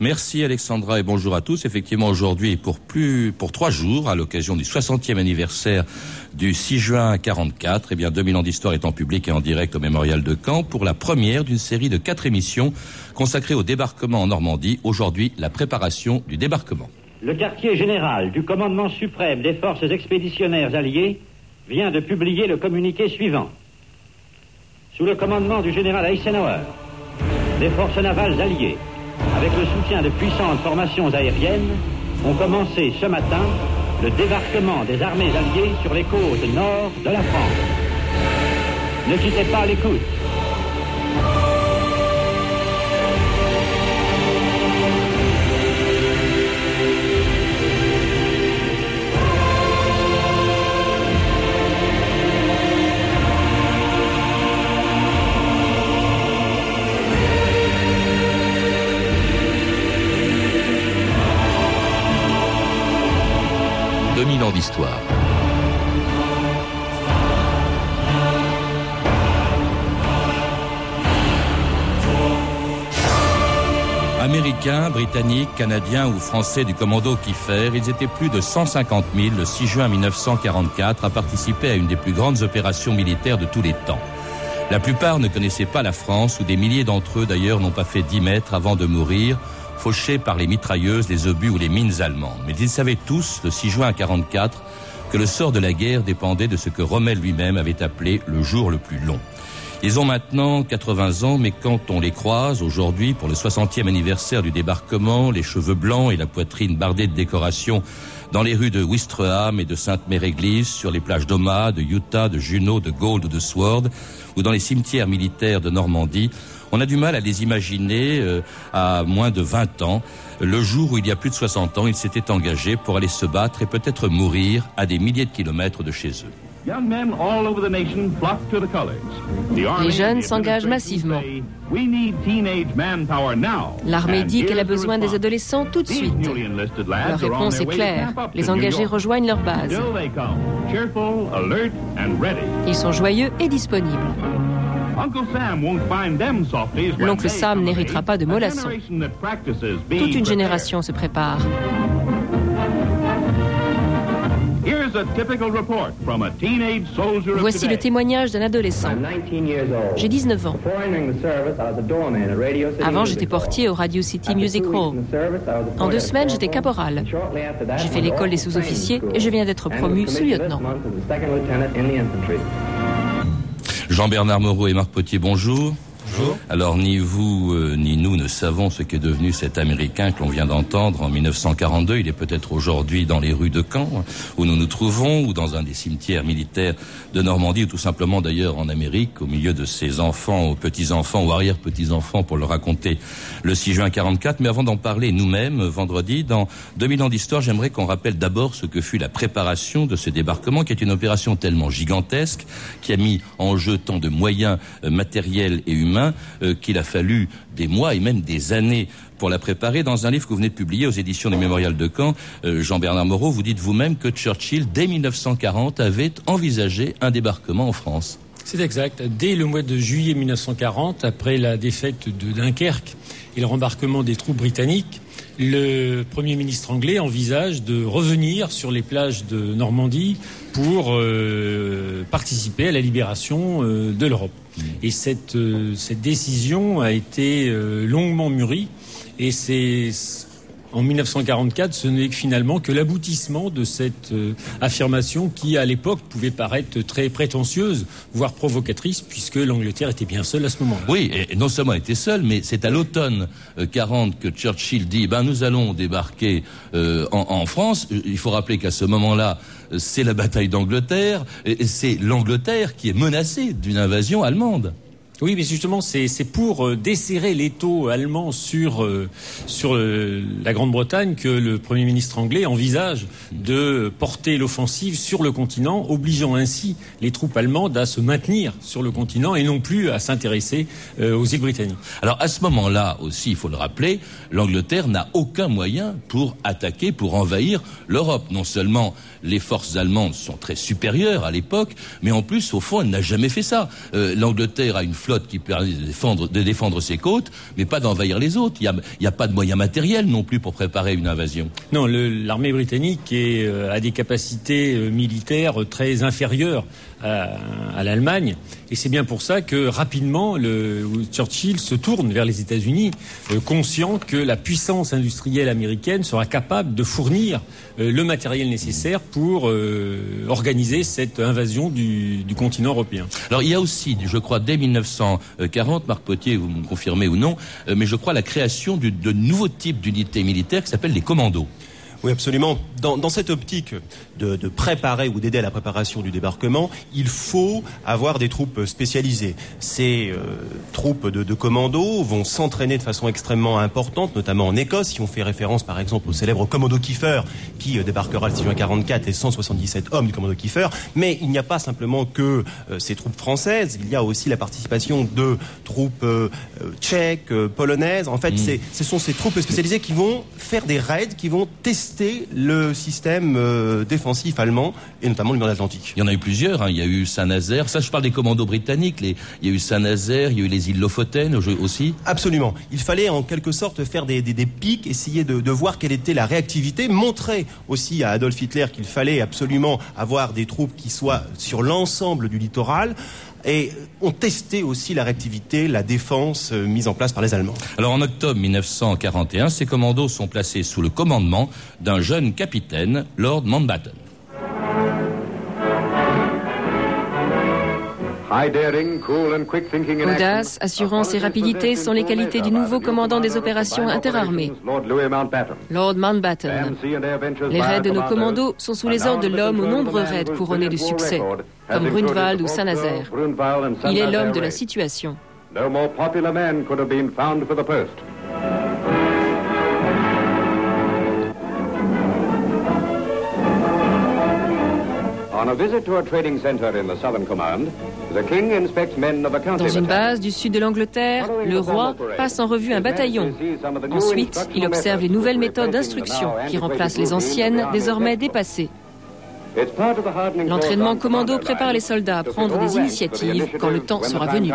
Merci Alexandra et bonjour à tous. Effectivement, aujourd'hui, pour plus, pour trois jours, à l'occasion du 60e anniversaire du 6 juin 44, eh bien, 2000 ans d'histoire est en public et en direct au Mémorial de Caen pour la première d'une série de quatre émissions consacrées au débarquement en Normandie. Aujourd'hui, la préparation du débarquement. Le quartier général du commandement suprême des forces expéditionnaires alliées vient de publier le communiqué suivant. Sous le commandement du général Eisenhower, les forces navales alliées avec le soutien de puissantes formations aériennes, ont commencé ce matin le débarquement des armées alliées sur les côtes nord de la France. Ne quittez pas l'écoute. 2000 ans d'histoire. Américains, Britanniques, Canadiens ou Français du commando Kiefer, ils étaient plus de 150 000 le 6 juin 1944 à participer à une des plus grandes opérations militaires de tous les temps. La plupart ne connaissaient pas la France, où des milliers d'entre eux d'ailleurs n'ont pas fait 10 mètres avant de mourir, fauchés par les mitrailleuses, les obus ou les mines allemandes. Mais ils savaient tous, le 6 juin 44, que le sort de la guerre dépendait de ce que Rommel lui-même avait appelé le jour le plus long. Ils ont maintenant 80 ans, mais quand on les croise aujourd'hui pour le 60e anniversaire du débarquement, les cheveux blancs et la poitrine bardée de décorations dans les rues de Wistreham et de Sainte-Mère-Église, sur les plages d'Oma, de Utah, de Juneau, de Gold ou de Sword, ou dans les cimetières militaires de Normandie, on a du mal à les imaginer euh, à moins de 20 ans, le jour où il y a plus de 60 ans, ils s'étaient engagés pour aller se battre et peut-être mourir à des milliers de kilomètres de chez eux. Les jeunes s'engagent massivement. L'armée dit qu'elle a besoin des adolescents tout de suite. Leur réponse est claire. Les engagés rejoignent leur base. Ils sont joyeux et disponibles. L'oncle Sam n'héritera pas de mollassons. Toute une génération se prépare. Voici le témoignage d'un adolescent. J'ai 19 ans. Avant, j'étais portier au Radio City Music Hall. En deux semaines, j'étais caporal. J'ai fait l'école des sous-officiers et je viens d'être promu sous-lieutenant. Jean-Bernard Moreau et Marc Potier, bonjour. Alors ni vous euh, ni nous ne savons ce qu'est devenu cet Américain que l'on vient d'entendre en 1942. Il est peut-être aujourd'hui dans les rues de Caen où nous nous trouvons ou dans un des cimetières militaires de Normandie ou tout simplement d'ailleurs en Amérique au milieu de ses enfants, aux petits-enfants ou arrière-petits-enfants pour leur raconter le 6 juin 44. Mais avant d'en parler nous-mêmes vendredi dans 2000 ans d'histoire, j'aimerais qu'on rappelle d'abord ce que fut la préparation de ce débarquement qui est une opération tellement gigantesque qui a mis en jeu tant de moyens euh, matériels et humains euh, qu'il a fallu des mois et même des années pour la préparer. Dans un livre que vous venez de publier aux éditions du Mémorial de Caen, euh, Jean-Bernard Moreau, vous dites vous-même que Churchill, dès 1940, avait envisagé un débarquement en France. C'est exact. Dès le mois de juillet 1940, après la défaite de Dunkerque et le rembarquement des troupes britanniques, le Premier ministre anglais envisage de revenir sur les plages de Normandie pour euh, participer à la libération de l'Europe. Et cette, euh, cette décision a été euh, longuement mûrie. Et c'est en 1944, ce n'est finalement que l'aboutissement de cette euh, affirmation qui, à l'époque, pouvait paraître très prétentieuse, voire provocatrice, puisque l'Angleterre était bien seule à ce moment-là. Oui, et non seulement était seule, mais c'est à l'automne 40 que Churchill dit ben, nous allons débarquer en, en, France. Il faut rappeler qu'à ce moment-là, c'est la bataille d'Angleterre, et c'est l'Angleterre qui est menacée d'une invasion allemande. Oui, mais justement, c'est pour euh, desserrer l'étau allemand sur, euh, sur euh, la Grande-Bretagne que le Premier ministre anglais envisage de porter l'offensive sur le continent, obligeant ainsi les troupes allemandes à se maintenir sur le continent et non plus à s'intéresser aux îles britanniques. Alors à ce moment-là aussi, il faut le rappeler, l'Angleterre n'a aucun moyen pour attaquer, pour envahir l'Europe. Non seulement les forces allemandes sont très supérieures à l'époque, mais en plus, au fond, elle n'a jamais fait ça. L'Angleterre a une flotte qui permet de défendre, de défendre ses côtes, mais pas d'envahir les autres. Il n'y a, pas de moyens matériels non plus pour préparer une invasion. Non, l'armée britannique euh, a des capacités euh, militaires très inférieures à, à l'Allemagne. Et c'est bien pour ça que rapidement, le, Churchill se tourne vers les États-Unis, euh, conscient que la puissance industrielle américaine sera capable de fournir euh, le matériel nécessaire pour euh, organiser cette invasion du, du, continent européen. Alors il y a aussi, je crois, dès 1940, Marc Potier, vous me confirmez ou non, mais je crois la création de nouveaux types d'unités militaires qui s'appellent les commandos. Oui, absolument. Dans, dans cette optique de, de préparer ou d'aider à la préparation du débarquement, il faut avoir des troupes spécialisées. Ces euh, troupes de, de commando vont s'entraîner de façon extrêmement importante, notamment en Écosse. Si on fait référence, par exemple, au célèbre commando Kiefer, qui euh, débarquera le 6 juin 44 et 177 hommes du commando Kiefer. Mais il n'y a pas simplement que euh, ces troupes françaises. Il y a aussi la participation de troupes tchèques, polonaises. En fait, mmh. ce sont ces troupes spécialisées qui vont faire des raids, qui vont tester le système euh, défensif allemand et notamment le mur Atlantique. Il y en a eu plusieurs. Hein. Il y a eu Saint-Nazaire. Ça, je parle des commandos britanniques. Les... Il y a eu Saint-Nazaire, il y a eu les îles Lofoten aussi. Absolument. Il fallait en quelque sorte faire des, des, des pics, essayer de, de, voir quelle était la réactivité, montrer aussi à Adolf Hitler qu'il fallait absolument avoir des troupes qui soient sur l'ensemble du littoral et ont testé aussi la réactivité, la défense euh, mise en place par les Allemands. Alors en octobre 1941, ces commandos sont placés sous le commandement d'un jeune capitaine, Lord Mountbatten. Audace, assurance et rapidité sont les qualités du nouveau commandant des opérations interarmées, Lord Mountbatten. Les raids de nos commandos sont sous les ordres de l'homme aux nombreux raids couronnés de succès, comme Grunwald ou Saint-Nazaire. Il est l'homme de la situation. Dans une base du sud de l'Angleterre, le roi passe en revue un bataillon. Ensuite, il observe les nouvelles méthodes d'instruction qui remplacent les anciennes, désormais dépassées. L'entraînement commando prépare les soldats à prendre des initiatives quand le temps sera venu.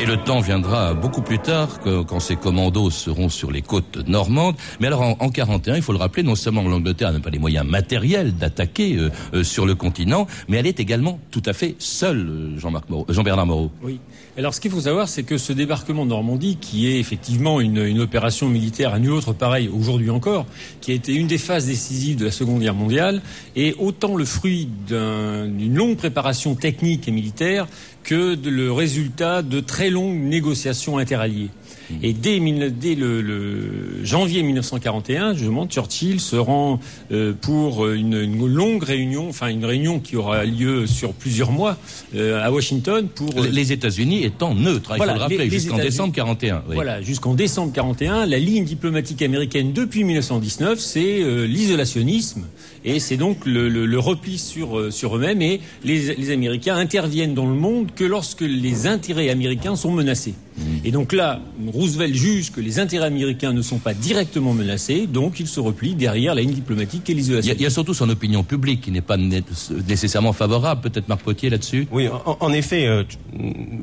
Et le temps viendra beaucoup plus tard que, quand ces commandos seront sur les côtes normandes. Mais alors en, en 41, il faut le rappeler, non seulement l'Angleterre n'a pas les moyens matériels d'attaquer euh, euh, sur le continent, mais elle est également tout à fait seule, euh, Jean-Bernard Moreau. Oui. Alors ce qu'il faut savoir, c'est que ce débarquement de Normandie, qui est effectivement une, une opération militaire à nul autre pareil aujourd'hui encore, qui a été une des phases décisives de la Seconde Guerre mondiale, est autant le fruit d'une longue préparation technique et militaire que le résultat de très longues négociations interalliées. Mmh. Et dès, dès le, le, janvier 1941, justement, Churchill se rend euh, pour une, une, longue réunion, enfin une réunion qui aura lieu sur plusieurs mois euh, à Washington pour euh, les États-Unis étant neutres. Voilà, il faut le rappeler jusqu'en décembre 41. Oui. Voilà, jusqu'en décembre 41, la ligne diplomatique américaine depuis 1919, c'est euh, l'isolationnisme et c'est donc le, le, le, repli sur euh, sur eux-mêmes et les, les Américains interviennent dans le monde que lorsque les intérêts américains sont menacés. Mmh. Et donc là, Roosevelt juge que les intérêts américains ne sont pas directement menacés, donc il se replie derrière la ligne diplomatique et l'isolation. Il, il y, a surtout son opinion publique qui n'est pas nécessairement favorable. Peut-être Marc Potier là-dessus Oui, en, en effet, euh,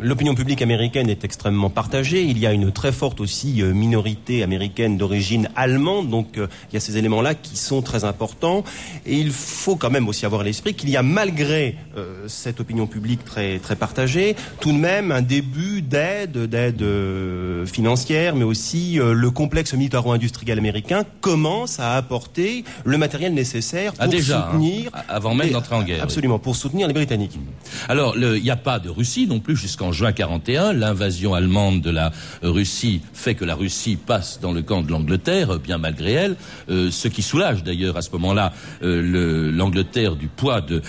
l'opinion publique américaine est extrêmement partagée. Il y a une très forte aussi euh, minorité américaine d'origine allemande, donc euh, il y a ces éléments-là qui sont très importants. Et il faut quand même aussi avoir l'esprit qu'il y a, malgré euh, cette opinion publique très, très partagée, tout de même un début d'aide, d'aide euh, financière, mais aussi euh, le complexe militaro-industriel américain commence à apporter le matériel nécessaire ah, pour déjà, hein. soutenir... Avant même d'entrer en guerre. Absolument, pour soutenir les Britanniques. Mm. Alors, il n'y a pas de Russie non plus jusqu'en juin 41. L'invasion allemande de la euh, Russie fait que la Russie passe dans le camp de l'Angleterre, bien malgré elle, ce qui soulage d'ailleurs à ce moment-là l'Angleterre du poids de,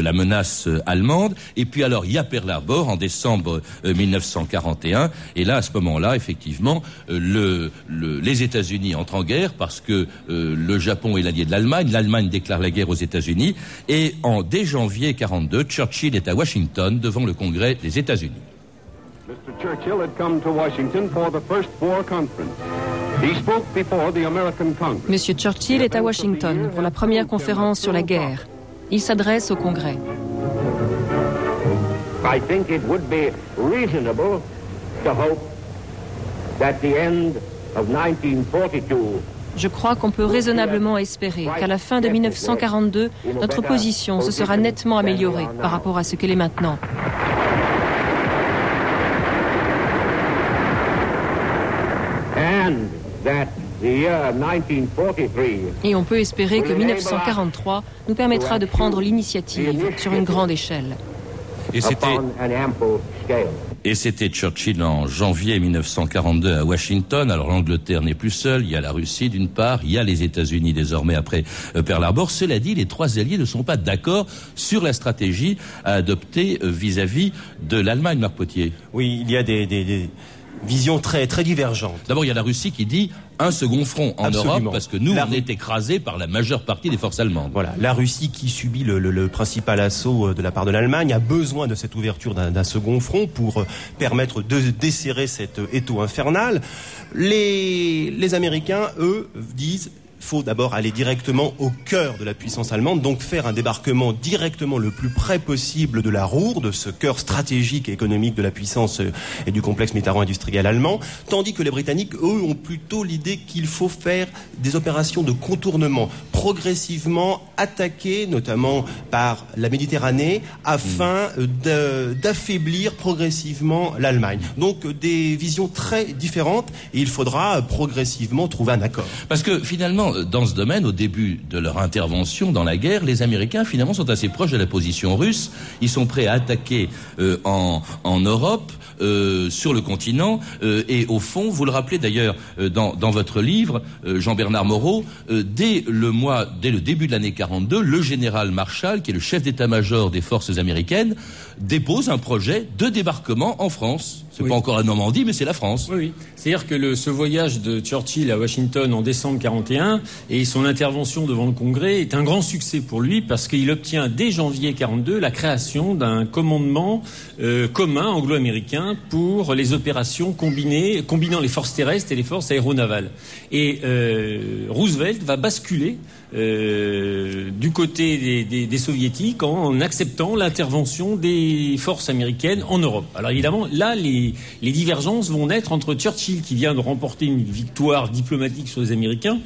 la menace allemande. Et puis alors, il y a Pearl Harbor en décembre 1941 et là, à ce moment-là, effectivement, euh, les États-Unis entrent en guerre parce que euh, le Japon est l'allié de l'Allemagne. L'Allemagne déclare la guerre aux États-Unis. Et en dès janvier 42, Churchill est à Washington devant le Congrès des États-Unis. Monsieur Churchill est à Washington pour la première conférence sur la guerre. Il s'adresse au Congrès je crois qu'on peut raisonnablement espérer qu'à la fin de 1942, notre position se sera nettement améliorée par rapport à ce qu'elle est maintenant. Et on peut espérer que 1943 nous permettra de prendre l'initiative sur une grande échelle. Et c'était et c'était Churchill en janvier 1942 à Washington. Alors l'Angleterre n'est plus seule, il y a la Russie d'une part, il y a les États-Unis désormais après euh, Pearl Harbor. Cela dit, les trois alliés ne sont pas d'accord sur la stratégie à adopter euh, vis-à-vis de l'Allemagne, Marc Potier. Oui, il y a des, des visions très très divergentes. D'abord, il y a la Russie qui dit un second front en Europe parce que nous, on est écrasés par la majeure partie des forces allemandes. Voilà, la Russie qui subit le, principal assaut euh, de la part de l'Allemagne a besoin de cette ouverture d'un second front pour euh, permettre de desserrer cet euh, étau infernal. Les, les Américains, eux, disent faut d'abord aller directement au cœur de la puissance allemande, donc faire un débarquement directement le plus près possible de la Rourde, ce cœur stratégique et économique de la puissance euh, et du complexe militaro-industriel allemand, tandis que les Britanniques, eux, ont plutôt l'idée qu'il faut faire des opérations de contournement, progressivement attaquer, notamment par la Méditerranée, afin euh, d'affaiblir progressivement l'Allemagne. Donc des visions très différentes, et il faudra progressivement trouver un accord. Parce que finalement, dans ce domaine, au début de leur intervention dans la guerre, les Américains finalement sont assez proches de la position russe. Ils sont prêts à attaquer euh, en, Europe, euh, sur le continent. Euh, et au fond, vous le rappelez d'ailleurs dans, dans, votre livre, Jean-Bernard Moreau, dès le mois, dès le début de l'année 42, le général Marshall, qui est le chef d'état-major des forces américaines, dépose un projet de débarquement en France. C'est pas encore la Normandie, mais c'est la France. Oui, oui. C'est-à-dire que le, ce voyage de Churchill à Washington en décembre 41 et son intervention devant le Congrès est un grand succès pour lui parce qu'il obtient dès janvier 42 la création d'un commandement euh, commun anglo-américain pour les opérations combinées, combinant les forces terrestres et les forces aéronavales. Et euh, Roosevelt va basculer euh, du côté des, des, soviétiques en acceptant l'intervention des forces américaines en Europe. Alors évidemment, là, les, les, divergences vont naître entre Churchill, qui vient de remporter une victoire diplomatique sur les Américains,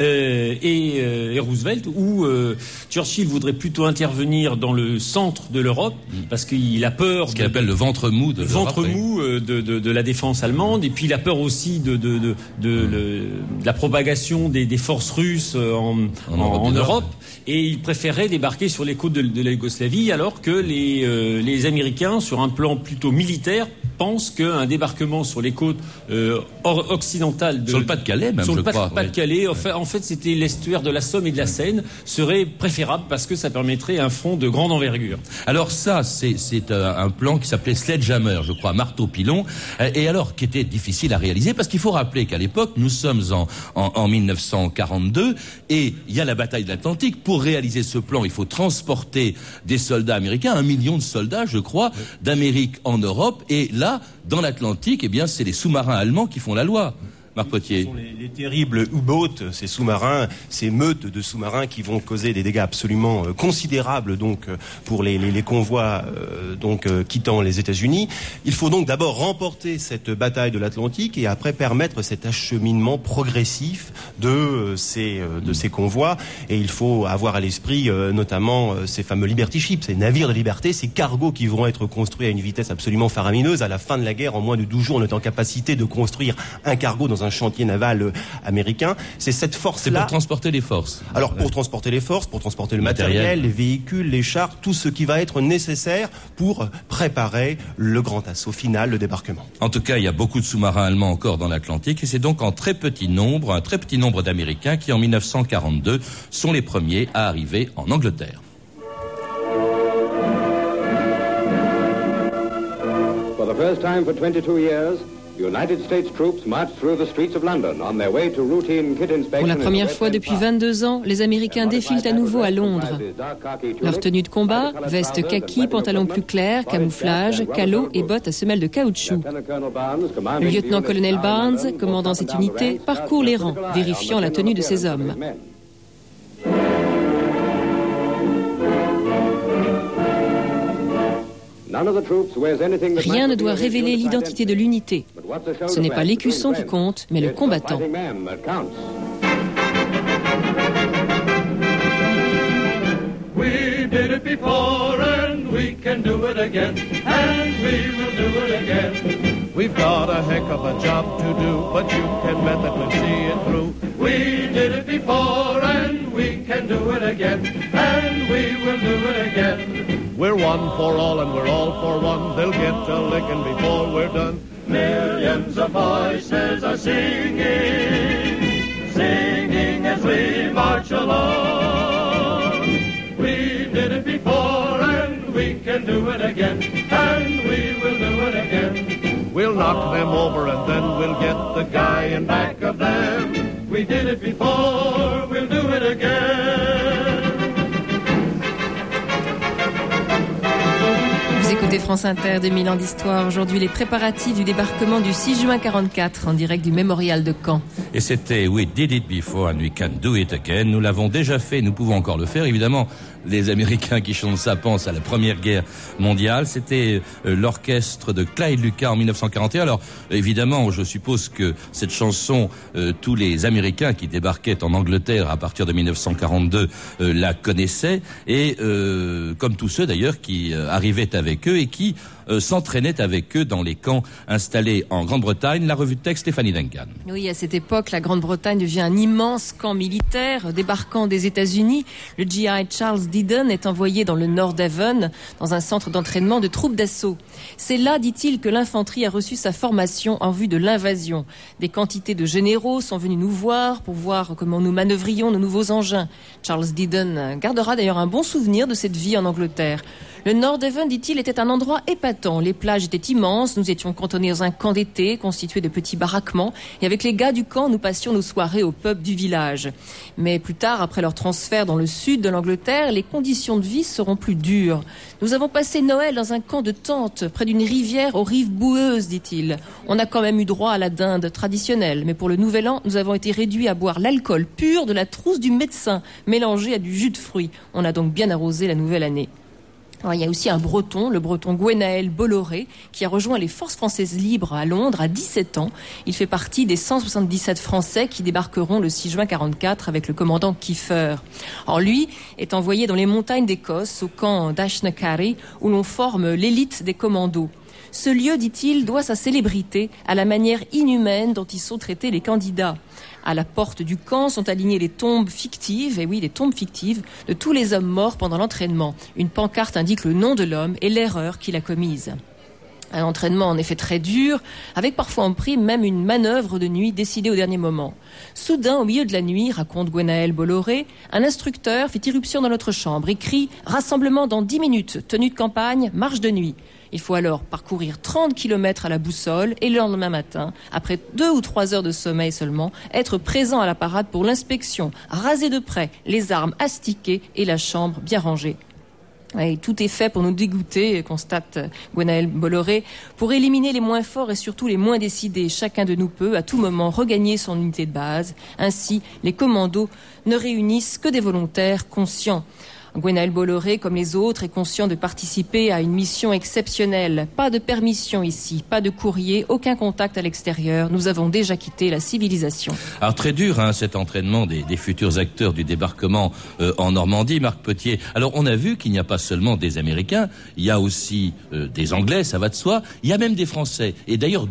euh, et, euh, et, Roosevelt, où euh, Churchill voudrait plutôt intervenir dans le centre de l'Europe, mm. parce qu'il a peur... Ce qu'il appelle le ventre mou de ventre mou de, de, de, la défense allemande, et puis il a peur aussi de, de, de, la propagation des, des forces russes en en, Europe, et il préférait débarquer sur les côtes de, la Yougoslavie alors que les, euh, les Américains, sur un plan plutôt militaire, pensent qu'un débarquement sur les côtes euh, occidentales de, sur le Pas-de-Calais même sur le Pas-de-Calais en fait, en fait c'était l'estuaire de la Somme et de la Seine serait préférable parce que ça permettrait un front de grande envergure. Alors ça c'est un plan qui s'appelait Sledgehammer, je crois, marteau pilon, euh, et alors qui était difficile à réaliser parce qu'il faut rappeler qu'à l'époque nous sommes en, en, en 1942 et il y a la bataille de l'Atlantique. Pour réaliser ce plan, il faut transporter des soldats américains, un million de soldats, je crois, d'Amérique en Europe. Et là, dans l'Atlantique, eh bien, c'est les sous-marins allemands qui font la loi. Marc Potier. Les, terribles U-boats, ces sous-marins, ces meutes de sous-marins qui vont causer des dégâts absolument euh, considérables donc euh, pour les, les, convois euh, donc quittant les États-Unis. Il faut donc d'abord remporter cette bataille de l'Atlantique et après permettre cet acheminement progressif de ces de ces convois. Et il faut avoir à l'esprit notamment ces fameux Liberty Ships, ces navires de liberté, ces cargos qui vont être construits à une vitesse absolument faramineuse. À la fin de la guerre, en moins de 12 jours, on est en capacité de construire un cargo dans un chantier naval euh, américain. C'est cette force-là. C'est pour transporter les forces. Alors pour transporter les forces, pour transporter le matériel, les véhicules, les chars, tout ce qui va être nécessaire pour préparer le grand assaut final, le débarquement. En tout cas, il y a beaucoup de sous-marins allemands encore dans l'Atlantique et c'est donc en très petit nombre, un très petit nombre d'Américains qui en 1942 sont les premiers à arriver en Angleterre. For the first time for 22 years, pour la première fois depuis 22 ans, les Américains défilent à nouveau à Londres. Leur tenue de combat, veste kaki, pantalon plus clair, camouflage, calot et bottes à semelles de caoutchouc. Le lieutenant-colonel Barnes, commandant cette unité, parcourt les rangs, vérifiant la tenue de ses hommes. Rien ne doit révéler l'identité de l'unité. Ce n'est pas l'écusson qui compte, mais le combattant. We did it before and we can do it again, and we will do it again. We've got a heck of a job to do, but you can bet that we'll see it through. We did it before and we can do it again, and we will do it again. We're one for all and we're all for one. They'll get a licking before we're done. Millions of voices are singing, singing as we march along. We did it before and we can do it again, and we will do it again. We'll knock them over and then we'll get the guy in back of them. We did it before, we'll do it again. Vous écoutez France Inter, 2000 ans d'histoire. Aujourd'hui, les préparatifs du débarquement du 6 juin 44 en direct du mémorial de Caen. Et c'était We did it before and we can do it again. Nous l'avons déjà fait, nous pouvons encore le faire. Évidemment, les Américains qui chantent ça pensent à la Première Guerre mondiale. C'était euh, l'orchestre de Clyde Lucas en 1941. Alors évidemment, je suppose que cette chanson, euh, tous les Américains qui débarquaient en Angleterre à partir de 1942 euh, la connaissaient et comme tous ceux d'ailleurs qui arrivaient avec eux et qui euh, s'entraînait avec eux dans les camps installés en Grande-Bretagne. La revue de texte Stéphanie Duncan. Oui, à cette époque, la Grande-Bretagne devient un immense camp militaire débarquant des États-Unis. Le GI Charles Didon est envoyé dans le nord d'Avon, dans un centre d'entraînement de troupes d'assaut. C'est là, dit-il, que l'infanterie a reçu sa formation en vue de l'invasion. Des quantités de généraux sont venus nous voir pour voir comment nous manœuvrions nos nouveaux engins. Charles Didon gardera d'ailleurs un bon souvenir de cette vie en Angleterre. Le Nord Devon, dit-il, était un endroit épatant. Les plages étaient immenses, nous étions cantonnés dans un camp d'été constitué de petits baraquements, et avec les gars du camp, nous passions nos soirées au pub du village. Mais plus tard, après leur transfert dans le sud de l'Angleterre, les conditions de vie seront plus dures. Nous avons passé Noël dans un camp de tentes, près d'une rivière aux rives boueuses, dit-il. On a quand même eu droit à la dinde traditionnelle, mais pour le nouvel an, nous avons été réduits à boire l'alcool pur de la trousse du médecin, mélangé à du jus de fruits. On a donc bien arrosé la nouvelle année il y a aussi un breton, le breton Gwenaël Bolloré, qui a rejoint les forces françaises libres à Londres à 17 ans. Il fait partie des 177 Français qui débarqueront le 6 juin 44 avec le commandant Kiefer. Alors lui est envoyé dans les montagnes d'Écosse, au camp d'Ashnakari, où l'on forme l'élite des commandos. Ce lieu, dit-il, doit sa célébrité à la manière inhumaine dont y sont traités les candidats. À la porte du camp sont alignées les tombes fictives, et oui, les tombes fictives, de tous les hommes morts pendant l'entraînement. Une pancarte indique le nom de l'homme et l'erreur qu'il a commise. Un entraînement en effet très dur, avec parfois en prime même une manœuvre de nuit décidée au dernier moment. Soudain, au milieu de la nuit, raconte Gwenaël Bolloré, un instructeur fit irruption dans notre chambre et crie Rassemblement dans dix minutes, tenue de campagne, marche de nuit. Il faut alors parcourir 30 km à la boussole et le lendemain matin, après deux ou trois heures de sommeil seulement, être présent à la parade pour l'inspection, raser de près, les armes astiquées et la chambre bien rangée. Et tout est fait pour nous dégoûter, constate Gwenaël Bolloré, pour éliminer les moins forts et surtout les moins décidés. Chacun de nous peut, à tout moment, regagner son unité de base. Ainsi, les commandos ne réunissent que des volontaires conscients. Gwenaël Bolloré, comme les autres, est conscient de participer à une mission exceptionnelle. Pas de permission ici, pas de courrier, aucun contact à l'extérieur. Nous avons déjà quitté la civilisation. Alors très dur hein, cet entraînement des, futurs acteurs du débarquement euh, en Normandie, Marc Potier. Alors on a vu qu'il n'y a pas seulement des Américains, il y a aussi euh, des Anglais, ça va de soi. Il y a même des Français. Et d'ailleurs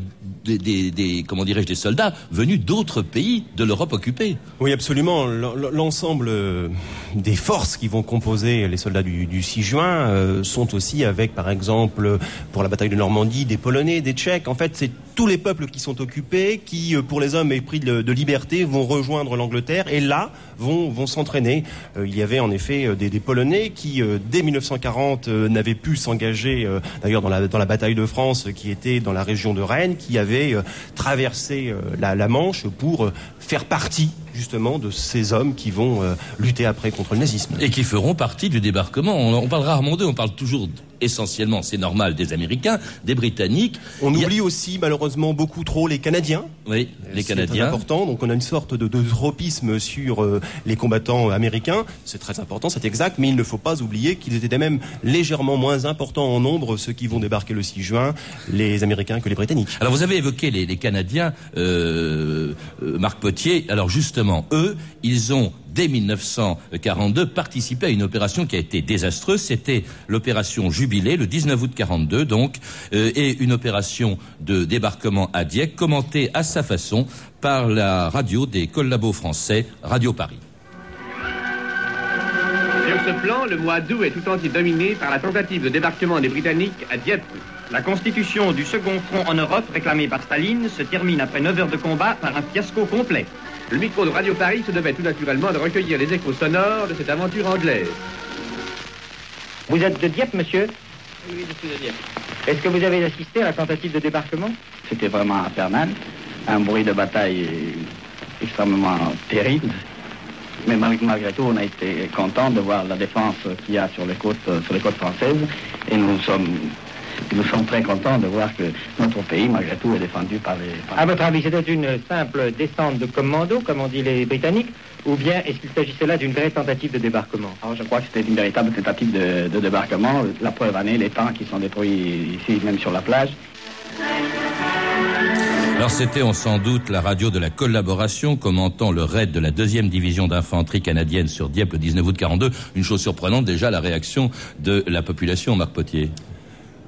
des, comment dirais-je des soldats venus d'autres pays de l'Europe occupée. Oui, absolument. L'ensemble euh, des forces qui vont composer les soldats du, 6 juin euh, sont aussi avec, par exemple, pour la bataille de Normandie, des Polonais, des Tchèques. En fait, c'est tous les peuples qui sont occupés, qui, euh, pour les hommes épris de, de liberté, vont rejoindre l'Angleterre et là vont, vont s'entraîner. il y avait en effet des, Polonais qui, dès 1940, n'avaient pu s'engager, d'ailleurs dans la, dans la bataille de France, qui était dans la région de Rennes, qui avaient euh, euh, la, Manche pour euh, faire partie justement de ces hommes qui vont lutter après contre le nazisme. Et qui feront partie du débarquement. On, on parle rarement d'eux, on parle toujours essentiellement, c'est normal, des Américains, des Britanniques. On oublie aussi, malheureusement beaucoup trop les Canadiens. Oui, les Canadiens. C'est important. Donc on a une sorte de, de tropisme sur euh, les combattants américains. C'est très important, c'est exact. Mais il ne faut pas oublier qu'ils étaient même légèrement moins importants en nombre, ceux qui vont débarquer le 6 juin, les Américains que les Britanniques. Alors vous avez évoqué les, les Canadiens, euh, euh, Marc Potier. Alors eux, ils ont dès 1942 participé à une opération qui a été désastreuse. C'était l'opération Jubilé, le 19 août 42 donc, euh, et une opération de débarquement à Dieppe, commentée à sa façon par la radio des collabos français, Radio Paris. Sur ce plan, le mois d'août est tout entier dominé par la tentative de débarquement des Britanniques à Dieppe. La constitution du second front en Europe, réclamée par Staline, se termine après 9 heures de combat par un fiasco complet. Le micro de Radio Paris se devait tout naturellement de recueillir les échos sonores de cette aventure anglaise. Vous êtes de Dieppe, monsieur Oui, je suis de Dieppe. Est-ce que vous avez assisté à la tentative de débarquement C'était vraiment infernal. Un bruit de bataille extrêmement terrible. Mais malgré tout, on a été content de voir la défense qu'il y a sur les côtes, sur les côtes françaises. Et nous sommes nous sommes très contents de voir que notre pays, malgré tout, est défendu par les... Par à votre avis, c'était une simple descente de commando, comme on dit les Britanniques, ou bien est-ce qu'il s'agissait là d'une vraie tentative de débarquement? Alors, Je crois que c'était une véritable tentative de, de débarquement. La preuve en est les tanks qui sont déployés ici, même sur la plage. Alors c'était on sans doute la radio de la collaboration commentant le raid de la deuxième division d'infanterie canadienne sur Dieppe le 19 août 42. Une chose surprenante déjà la réaction de la population, Marc Potier.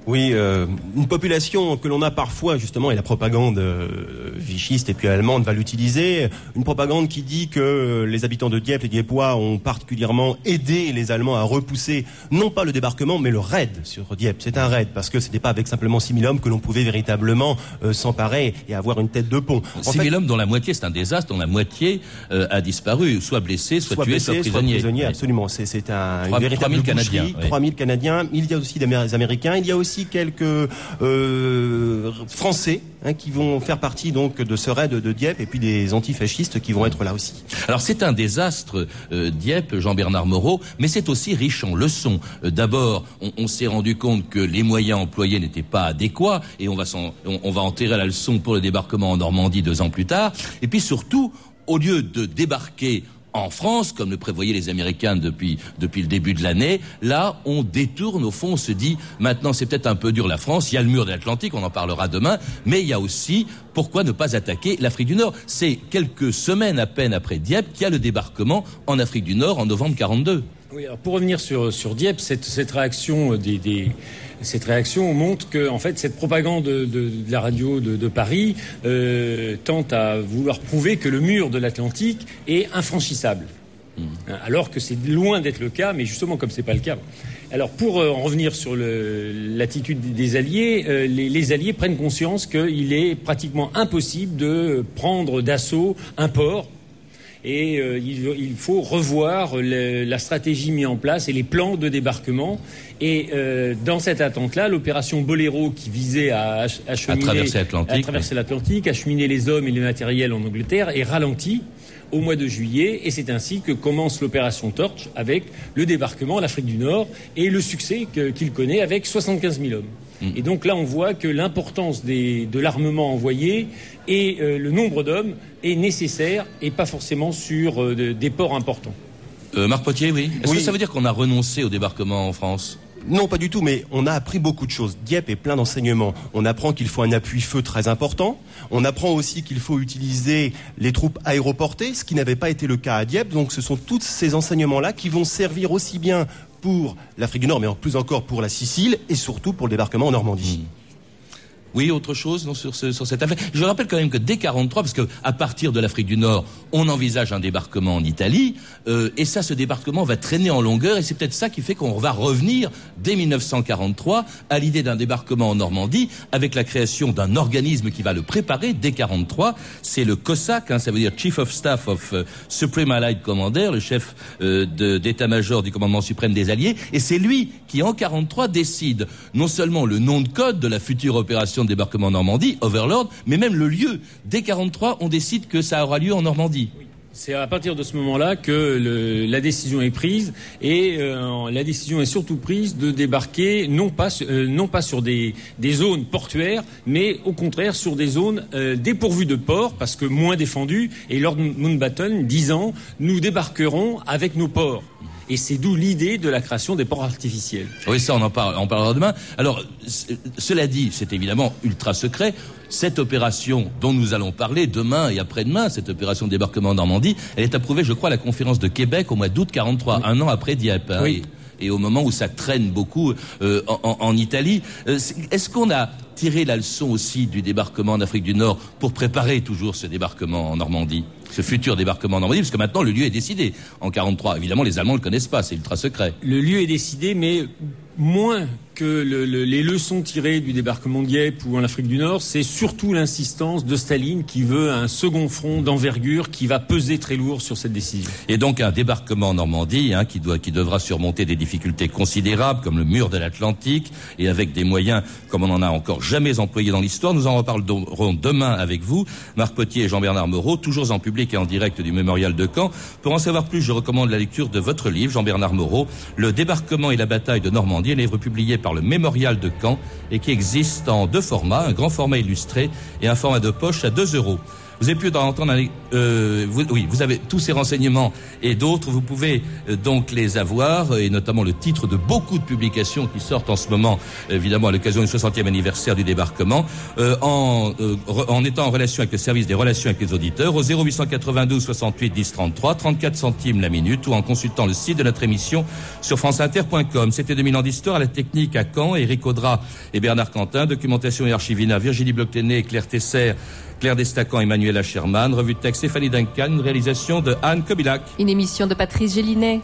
Oui, euh, une population que l'on a parfois justement, et la propagande euh, vichiste et puis allemande va l'utiliser, une propagande qui dit que les habitants de Dieppe, les Dieppois, ont particulièrement aidé les Allemands à repousser non pas le débarquement, mais le raid sur Dieppe. C'est un raid parce que ce n'était pas avec simplement 6000 hommes que l'on pouvait véritablement euh, s'emparer et avoir une tête de pont. 6000 hommes dont la moitié c'est un désastre, dont la moitié euh, a disparu, soit blessé, soit, soit tué, blessé, soit prisonnier. Soit prisonnier absolument. C'est un 3, une véritable 3000 Canadiens. boucherie. 3000 Canadiens. Il y a aussi des Américains. Il y a aussi quelques euh, Français hein, qui vont faire partie donc de ce raid de Dieppe et puis des antifascistes qui vont être là aussi. Alors c'est un désastre euh, Dieppe, Jean-Bernard Moreau, mais c'est aussi riche en leçons. Euh, D'abord, on, s'est rendu compte que les moyens employés n'étaient pas adéquats et on va, on, va en tirer la leçon pour le débarquement en Normandie deux ans plus tard. Et puis surtout, au lieu de débarquer en France, comme le prévoyaient les Américains depuis, depuis le début de l'année. Là, on détourne, au fond, on se dit, maintenant c'est peut-être un peu dur la France, il y a le mur de l'Atlantique, on en parlera demain, mais il y a aussi, pourquoi ne pas attaquer l'Afrique du Nord? C'est quelques semaines à peine après Dieppe qu'il y a le débarquement en Afrique du Nord en novembre 42. Oui, alors pour revenir sur, sur Dieppe, cette, cette réaction des, des cette réaction montre que en fait cette propagande de, de, de la radio de, de Paris euh, tente à vouloir prouver que le mur de l'Atlantique est infranchissable. Mmh. Alors que c'est loin d'être le cas, mais justement comme c'est pas le cas. Alors pour euh, en revenir sur l'attitude des Alliés, euh, les, les, Alliés prennent conscience qu'il est pratiquement impossible de prendre d'assaut un port et euh, il, il, faut revoir le, la stratégie mise en place et les plans de débarquement. Et euh, dans cette attente-là, l'opération Boléro qui visait à acheminer, à traverser l'Atlantique, acheminer les hommes et les matériels en Angleterre, est ralentie au mois de juillet et c'est ainsi que commence l'opération Torch avec le débarquement en Afrique du Nord et le succès qu'il qu connaît avec 75 000 hommes. Et donc là, on voit que l'importance de l'armement envoyé et euh, le nombre d'hommes est nécessaire et pas forcément sur euh, de, des ports importants. Euh, Marc Potier, oui. Est-ce Oui. que ça veut dire qu'on a renoncé au débarquement en France? Non, pas du tout, mais on a appris beaucoup de choses. Dieppe est plein d'enseignements. On apprend qu'il faut un appui-feu très important. On apprend aussi qu'il faut utiliser les troupes aéroportées, ce qui n'avait pas été le cas à Dieppe. Donc ce sont tous ces enseignements-là qui vont servir aussi bien pour l'Afrique du Nord, mais en plus encore pour la Sicile et surtout pour le débarquement en Normandie. Mmh. Oui, autre chose non, sur, ce, sur cette affaire? Je rappelle quand même que dès 43, parce que à partir de l'Afrique du Nord, on envisage un débarquement en Italie, euh, et ça, ce débarquement va traîner en longueur, et c'est peut-être ça qui fait qu'on va revenir dès 1943 à l'idée d'un débarquement en Normandie, avec la création d'un organisme qui va le préparer dès 43. C'est le COSAC, hein, ça veut dire Chief of Staff of uh, Supreme Allied Commander, le chef euh, d'état-major du commandement suprême des Alliés, et c'est lui qui, en 43, décide non seulement le nom de code de la future opération débarquement en Normandie, Overlord, mais même le lieu. Dès 43, on décide que ça aura lieu en Normandie. C'est à partir de ce moment-là que la décision est prise et euh, la décision est surtout prise de débarquer non pas, euh, sur des, zones portuaires, mais au contraire sur des zones euh, dépourvues de ports parce que moins défendues. Et Lord Mountbatten disant nous débarquerons avec nos ports. Et c'est d'où l'idée de la création des ports artificiels. Oui, ça, on en, parle, on parlera demain. Alors, cela dit, c'est évidemment ultra secret. Cette opération dont nous allons parler demain et après-demain, cette opération de débarquement en Normandie, elle est approuvée, je crois, à la conférence de Québec au mois d'août 43, un an après Dieppe. Hein, oui. et, au moment où ça traîne beaucoup euh, en, Italie. Euh, est-ce qu'on a tiré la leçon aussi du débarquement en Afrique du Nord pour préparer toujours ce débarquement en Normandie ce futur débarquement en Normandie, parce que maintenant le lieu est décidé. En 43, évidemment, les Allemands ne le connaissent pas, c'est ultra secret. Le lieu est décidé, mais moins que les leçons tirées du débarquement de Dieppe ou en Afrique du Nord, c'est surtout l'insistance de Staline qui veut un second front d'envergure qui va peser très lourd sur cette décision. Et donc un débarquement en Normandie hein, qui, doit, qui devra surmonter des difficultés considérables comme le mur de l'Atlantique et avec des moyens comme on n'en a encore jamais employé dans l'histoire. Nous en reparlerons demain avec vous, Marc Potier et Jean-Bernard Moreau, toujours en public et en direct du mémorial de Caen. Pour en savoir plus, je recommande la lecture de votre livre, Jean-Bernard Moreau, Le débarquement et la bataille de Normandie, un livre publié par le Mémorial de Caen et qui existe en deux formats, un grand format illustré et un format de poche à 2 euros. Vous avez pu entendre, euh, oui, vous avez tous ces renseignements et d'autres, vous pouvez euh, donc les avoir, et notamment le titre de beaucoup de publications qui sortent en ce moment, évidemment à l'occasion du 60e anniversaire du débarquement, euh, en, en étant en relation avec le service des relations avec les auditeurs au 0892 68 10 33, 34 centimes la minute, ou en consultant le site de notre émission sur franceinter.com. C'était 2000 ans d'histoire la technique à Caen, Éric Audra et Bernard Quentin, documentation et archivina, Virginie Bloctenet et Claire Tesser, Claire Destacant, Emmanuel Sherman, revue de texte Stéphanie Duncan, réalisation de Anne Kobilac. Une émission de Patrice Gélinet.